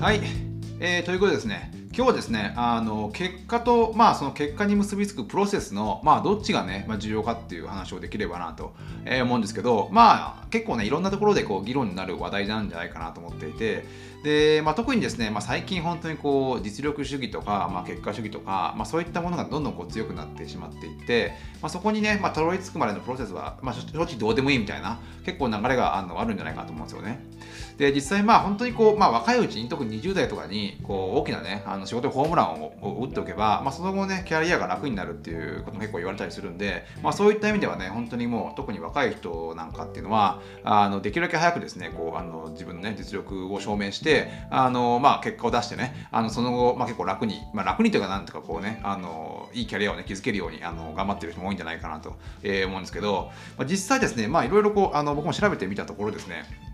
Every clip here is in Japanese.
はい、えー、ということですね、今日はですね、あの結果と、まあ、その結果に結びつくプロセスの、まあ、どっちがね、まあ、重要かっていう話をできればなと、え、思うんですけど、まあ、結構ね、いろんなところでこう議論になる話題なんじゃないかなと思っていて、で、まあ、特にですね、まあ、最近本当にこう実力主義とか、まあ、結果主義とか、まあ、そういったものがどんどんこう強くなってしまっていて、まあ、そこにね、まあ、たどり着くまでのプロセスは、まあ、正直どうでもいいみたいな結構流れがあのあるんじゃないかなと思うんですよね。で実際まあ本当にこう、まあ、若いうちに特に20代とかにこう大きなねあの仕事でホームランを打っておけば、まあ、その後ねキャリアが楽になるっていうことも結構言われたりするんで、まあ、そういった意味ではね本当にもう特に若い人なんかっていうのはあのできるだけ早くですねこうあの自分のね実力を証明してあの、まあ、結果を出してねあのその後、まあ、結構楽に、まあ、楽にというかなんとかこうねあのいいキャリアをね築けるようにあの頑張ってる人も多いんじゃないかなと、えー、思うんですけど、まあ、実際ですねまあいろいろこうあの僕も調べてみたところですね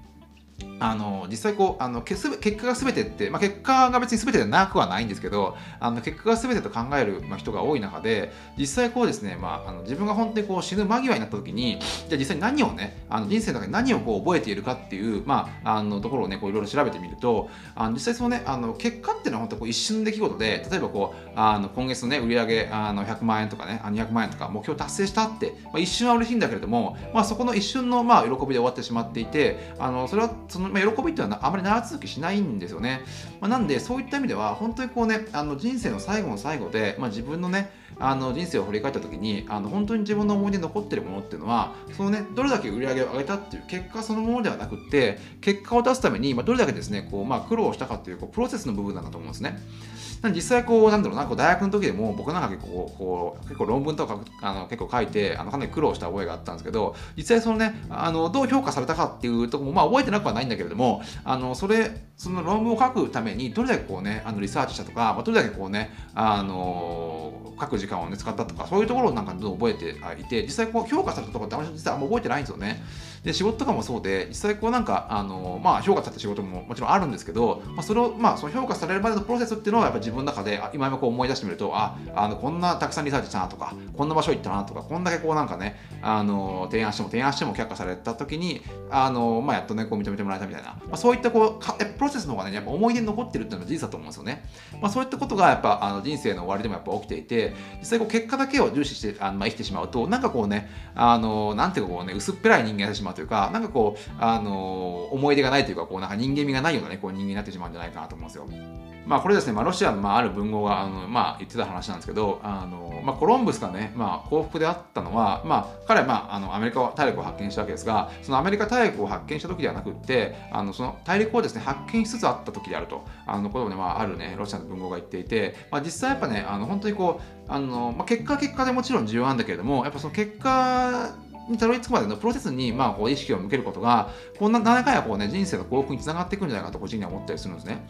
あの実際こうあの結果が全てって、まあ、結果が別に全てでなくはないんですけどあの結果が全てと考える、人が多い中で実際こうですね、まあ、あの自分が本当にこう死ぬ間際になった時にじゃあ実際に何をねあの人生の中で何をこう覚えているかっていう、まあ、あのところをねこういろいろ調べてみるとあの実際そのねあの結果っていうのは本当こう一瞬の出来事で例えばこうあの今月のね売上あの100万円とかね200万円とか目標達成したって、まあ、一瞬は嬉しいんだけれども、まあ、そこの一瞬のまあ喜びで終わってしまっていてあのそれはその、まあ、喜びっていうのはあまり長続きしないんですよね。まあ、なんで、そういった意味では、本当にこうね、あの人生の最後の最後で、まあ、自分のね、あの人生を振り返った時にあの本当に自分の思い出に残ってるものっていうのはそのねどれだけ売り上げを上げたっていう結果そのものではなくって結果を出すために、まあ、どれだけですねこう、まあ、苦労したかっていうこうプロセスの部分なんだと思うんですね。実際こうなんだろうなこう大学の時でも僕なんか結構こう結構論文とかあの結構書いてあのかなり苦労した覚えがあったんですけど実際そのねあのどう評価されたかっていうとこもまあ覚えてなくはないんだけれどもあのそれその論文を書くためにどれだけこうねあのリサーチしたとか、どれだけこうねあの書く時間を、ね、使ったとかそういうところをなんかどんどん覚えていて実際こう評価されたところってあんまり実はあんま覚えてないんですよね。で仕事とかもそうで実際こうなんかあの、まあ、評価された仕事ももちろんあるんですけど、まあ、それを、まあ、その評価されるまでのプロセスっていうのはやっぱ自分の中で今今こう思い出してみるとああのこんなたくさんリサーチしたなとかこんな場所行ったなとかこんだけこうなんかねあの提案しても提案しても却下された時にあの、まあ、やっとねこう認めてもらえたみたいな、まあ、そういったこうロセスの方がねやっぱ思い出に残ってるっていうのは事実だと思うんですよね、まあ、そういったことがやっぱあの人生の終わりでもやっぱ起きていて実際こう結果だけを重視してあの、まあ、生きてしまうとなんかこうねあのなんていうかこうね薄っぺらい人間になってしまうというかなんかこうあの思い出がないというかこうなんか人間味がないような、ね、こう人間になってしまうんじゃないかなと思うんですよ。まあ、これですね、まあ、ロシアの、まあ、ある文豪があの、まあ、言ってた話なんですけどあの、まあ、コロンブスがね、まあ、幸福であったのは、まあ、彼は、まあ、あのアメリカ大陸を発見したわけですがそのアメリカ大陸を発見した時ではなくってあのその大陸をですね発見しつつあった時であるとあのことをね、まあ、あるねロシアの文豪が言っていて、まあ、実際やっぱねあの本当にこうあの、まあ、結果結果でもちろん重要なんだけれどもやっぱその結果にたどり着くまでのプロセスに、まあ、こう意識を向けることが、こんな何回かこう、ね、人生の幸福につながっていくんじゃないかと個人には思ったりするんですね。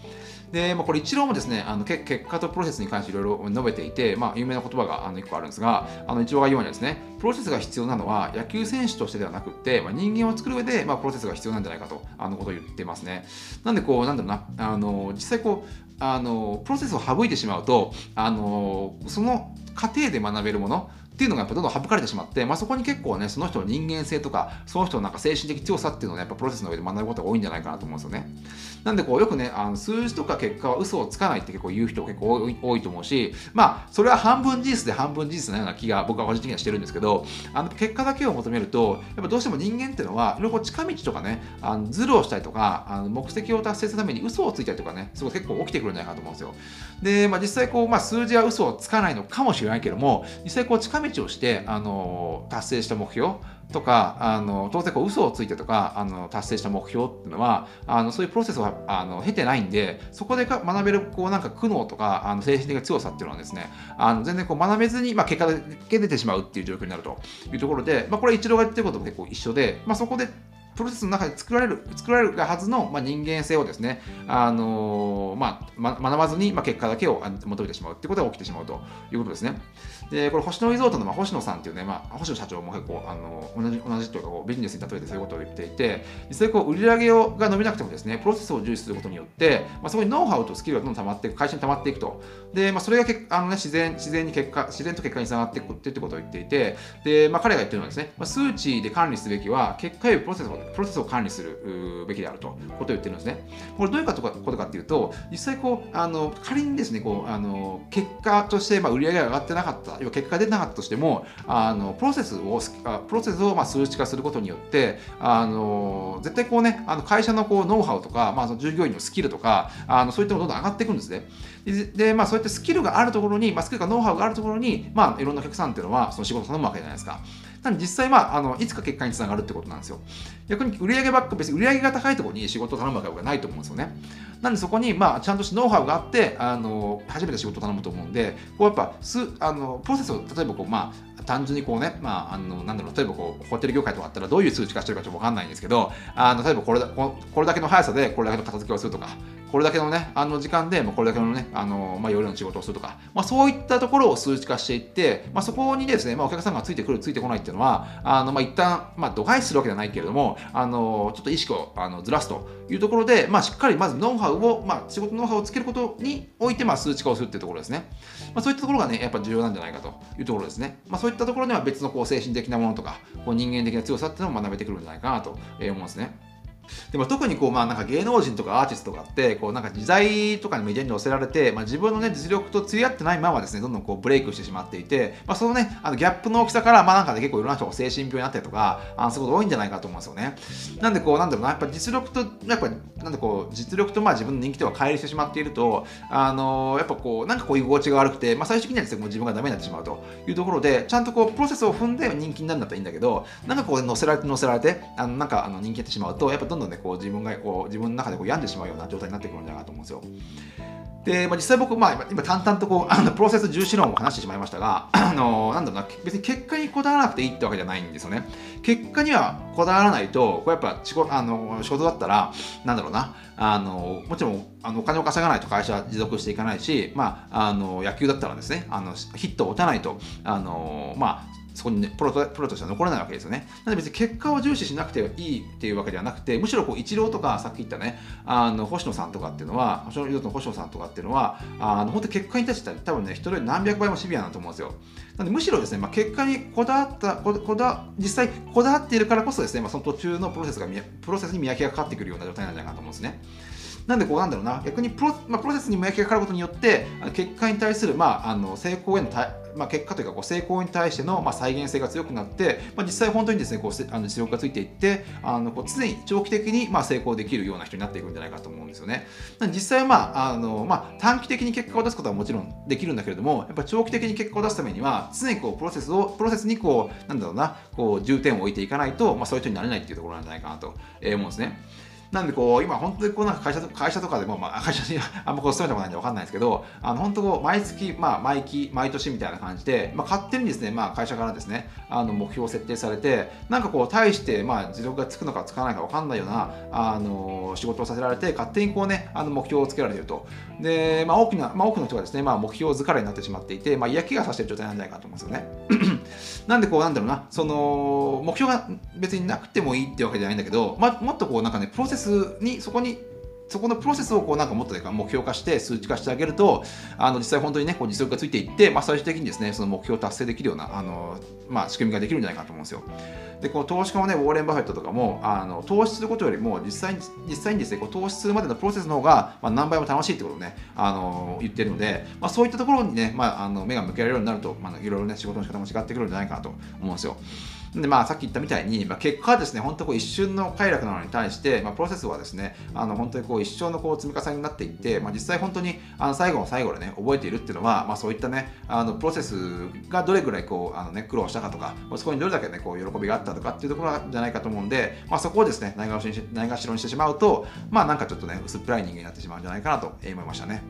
で、まあ、これ一郎もですね、あの結果とプロセスに関していろいろ述べていて、まあ、有名な言葉があの1個あるんですが、あの一郎が言うにはですね、プロセスが必要なのは野球選手としてではなくて、まあ、人間を作る上で、まあ、プロセスが必要なんじゃないかと、あのことを言ってますね。なんでこう、なんだろうな、あの実際こう、あのプロセスを省いてしまうと、あのその過程で学べるものっていうのがやっぱどんどん省かれてしまって、まあ、そこに結構ねその人の人間性とかその人のなんか精神的強さっていうのを、ね、やっぱプロセスの上で学ぶことが多いんじゃないかなと思うんですよね。なんでこうよくねあの数字とか結果は嘘をつかないって結構言う人結構多い多いと思うしまあそれは半分事実で半分事実なような気が僕は個人的にはしてるんですけどあの結果だけを求めるとやっぱどうしても人間っていうのはいろいろ近道とかねあのズルをしたりとかあの目的を達成するために嘘をついたりとかねすごい結構起きてくるんじゃないかなと思うんですよ。で、まあ、実際こう、まあ、数字は嘘をつかないのかもしれないけども実際こう近道をしてあの達成した目標とかあの当然こう嘘をついてとかあの達成した目標っていうのはあのそういうプロセスをあの経てないんでそこで学べるこうなんか苦悩とかあの精神的な強さっていうのはですねあの全然こう学べずに、まあ、結果だけ出てしまうっていう状況になるというところで、まあ、これ一度が言ってることも結構一緒で、まあ、そこでプロセスの中で作られる、作られるはずの、まあ、人間性をですね、あのー、まあ、学ばずに、まあ、結果だけを求めてしまうってことが起きてしまうということですね。で、これ、星野リゾートの、まあ、星野さんっていうね、まあ、星野社長も結構、あの同じ、同じというかこう、ビジネスに例えてそういうことを言っていて、実際こう、売り上げをが伸びなくてもですね、プロセスを重視することによって、まあ、そこにノウハウとスキルがどんどん溜まっていく、会社に溜まっていくと。で、まあ、それがけあの、ね、自然、自然に結果、自然と結果につながっていくっていうことを言っていて、で、まあ、彼が言ってるのはですね、まあ、数値で管理すべきは、結果よりプロセスをプロセスを管理するべきであるとことを言ってるんですね。これどういうことかっていうと、実際こう、あの仮にですね、こうあの結果として、まあ、売り上げが上がってなかった、要は結果が出なかったとしても、あのプロセスをプロセスをまあ数値化することによって、あの絶対こうね、あの会社のこうノウハウとか、まあ、その従業員のスキルとか、あのそういったものどんどん上がっていくんですね。で、まあ、そういったスキルがあるところに、まあ、スキルかノウハウがあるところに、まあ、いろんなお客さんっていうのは、その仕事を頼むわけじゃないですか。なので実際、まあ、あのいつか結果につながるってことなんですよ。逆に売上ばっか、別に売上が高いところに仕事を頼むわけがないと思うんですよね。なんでそこに、まあ、ちゃんとしたノウハウがあって、あの初めて仕事を頼むと思うんで、こうやっぱすあのプロセスを例えばこう、まあ、単純にこうね、まあ、あのなんだろう例えばこうホテル業界とかあったらどういう数値化してるかちょっと分かんないんですけどあの例えばこれだこれだけの速さでこれだけの片付けをするとかこれだけのね、あの時間で、まあ、これだけのね、あの、まあ、容量の仕事をするとか、まあ、そういったところを数値化していって、まあ、そこにですね、まあ、お客さんがついてくる、ついてこないっていうのは、あの、まあ、一旦、まあ、度外視するわけではないけれども、あの、ちょっと意識をあのずらすというところで、まあ、しっかりまずノウハウを、まあ、仕事ノウハウをつけることにおいて、まあ、数値化をするっていうところですね。まあ、そういったところがね、やっぱ重要なんじゃないかというところですね。まあ、そうったところには別のこう精神的なものとか、こう人間的な強さっていうのを学べてくるんじゃないかなと思うんですね。でも特にこう、まあ、なんか芸能人とかアーティストとかってこうなんか時代とかにメディアに載せられて、まあ、自分の、ね、実力と釣り合ってないままですねどんどんこうブレイクしてしまっていて、まあ、そのねあのギャップの大きさから、まあ、なんか、ね、結構いろんな人が精神病になったりとかあそういうこと多いんじゃないかと思うんですよね。なんでこうなんだろうなやっぱ実力とやっぱなんでこう実力とまあ自分の人気とは乖離してしまっているとあのー、やっぱこうなんかこう居心地が悪くて、まあ、最終的にはですねもう自分がダメになってしまうというところでちゃんとこうプロセスを踏んで人気になるんだったらいいんだけどなんかこう載せられて載せられてあのなんかあの人気になってしまうとやっぱどんどんねこう自分がこう自分の中でこう病んでしまうような状態になってくるんじゃないかと思うんですよ。で、まあ、実際僕、まあ、今淡々とこうあのプロセス重視論を話してしまいましたが、あのなんだろうな、別に結果にこだわらなくていいってわけじゃないんですよね。結果にはこだわらないと、これやっぱ仕事あの仕事だったら、なんだろうな、あのもちろんあのお金を稼がないと会社は持続していかないし、まあ、あの野球だったらですね、あのヒットを打たないと、あのまあ、そこに、ね、プロとプロとしては残れないわけですよね。なので別に結果を重視しなくていいっていうわけではなくて、むしろこう、イチローとか、さっき言ったね、あの、星野さんとかっていうのは、星野の星野さんとかっていうのは、あの、本当結果に対して多分ね、人より何百倍もシビアなと思うんですよ。なのでむしろですね、まあ、結果にこだわったここだ、実際こだわっているからこそですね、まあ、その途中のプロセスが、プロセスに見分けがかかってくるような状態なんじゃないかなと思うんですね。なんでこうなんだろうな、逆にプロ,、まあ、プロセスに見分けがかかることによって、結果に対する、まあ、あの成功へのまあ、結果というかこう成功に対してのまあ再現性が強くなって、まあ、実際本当にですねこうあの実力がついていってあのこう常に長期的にまあ成功できるような人になっていくんじゃないかと思うんですよね。実際は、まああのまあ、短期的に結果を出すことはもちろんできるんだけれどもやっぱ長期的に結果を出すためには常にこうプロセスをプロセスにこうなんだろうなこう重点を置いていかないと、まあ、そういう人になれないっていうところなんじゃないかなと思うんですね。なんでこう、今本当にこうなんか会社と会社とかでも、まあ、会社にあんまこう勤めたことないんでわかんないですけど、あの本当こう、毎月、まあ、毎期、毎年みたいな感じで、まあ、勝手にですね、まあ、会社からですね、あの目標を設定されて、なんかこう、対して、まあ、持続がつくのかつかないかわかんないような、あの、仕事をさせられて、勝手にこうね、あの目標をつけられていると。で、まあ、大きな、まあ、多くの人がですね、まあ、目標疲れになってしまっていて、まあ、嫌気がさしてる状態なんじゃないかと思うんですよね。なんでこう、なんだろうな、その、目標が別になくてもいいってわけじゃないんだけど、ま、もっとこう、なんかね、プロセスに、そこにそこのプロセスをこうなんかもっと目標化して数値化してあげるとあの実際本当にねこう実力がついていって、まあ、最終的にですねその目標を達成できるようなあの、まあ、仕組みができるんじゃないかと思うんですよ。でこの投資家もねウォーレン・バフェットとかもあの投資することよりも実際に実際にですねこう投資するまでのプロセスの方が、まあ、何倍も楽しいってことをねあの言ってるので、まあ、そういったところにね、まあ、あの目が向けられるようになると、まあ、いろいろね仕事の仕方も違ってくるんじゃないかなと思うんですよ。でまあ、さっき言ったみたいに、まあ、結果はですね、本当こう一瞬の快楽なのに対して、まあ、プロセスはですね、あの本当にこう一生のこう積み重ねになっていって、まあ、実際本当にあの最後の最後でね、覚えているっていうのは、まあ、そういったね、あのプロセスがどれぐらいこうあの、ね、苦労したかとか、そこにどれだけ、ね、こう喜びがあったとかっていうところじゃないかと思うんで、まあ、そこをですね、ないがしろにしろにしてしまうと、まあなんかちょっとね、薄っぺらい人間になってしまうんじゃないかなと思いましたね。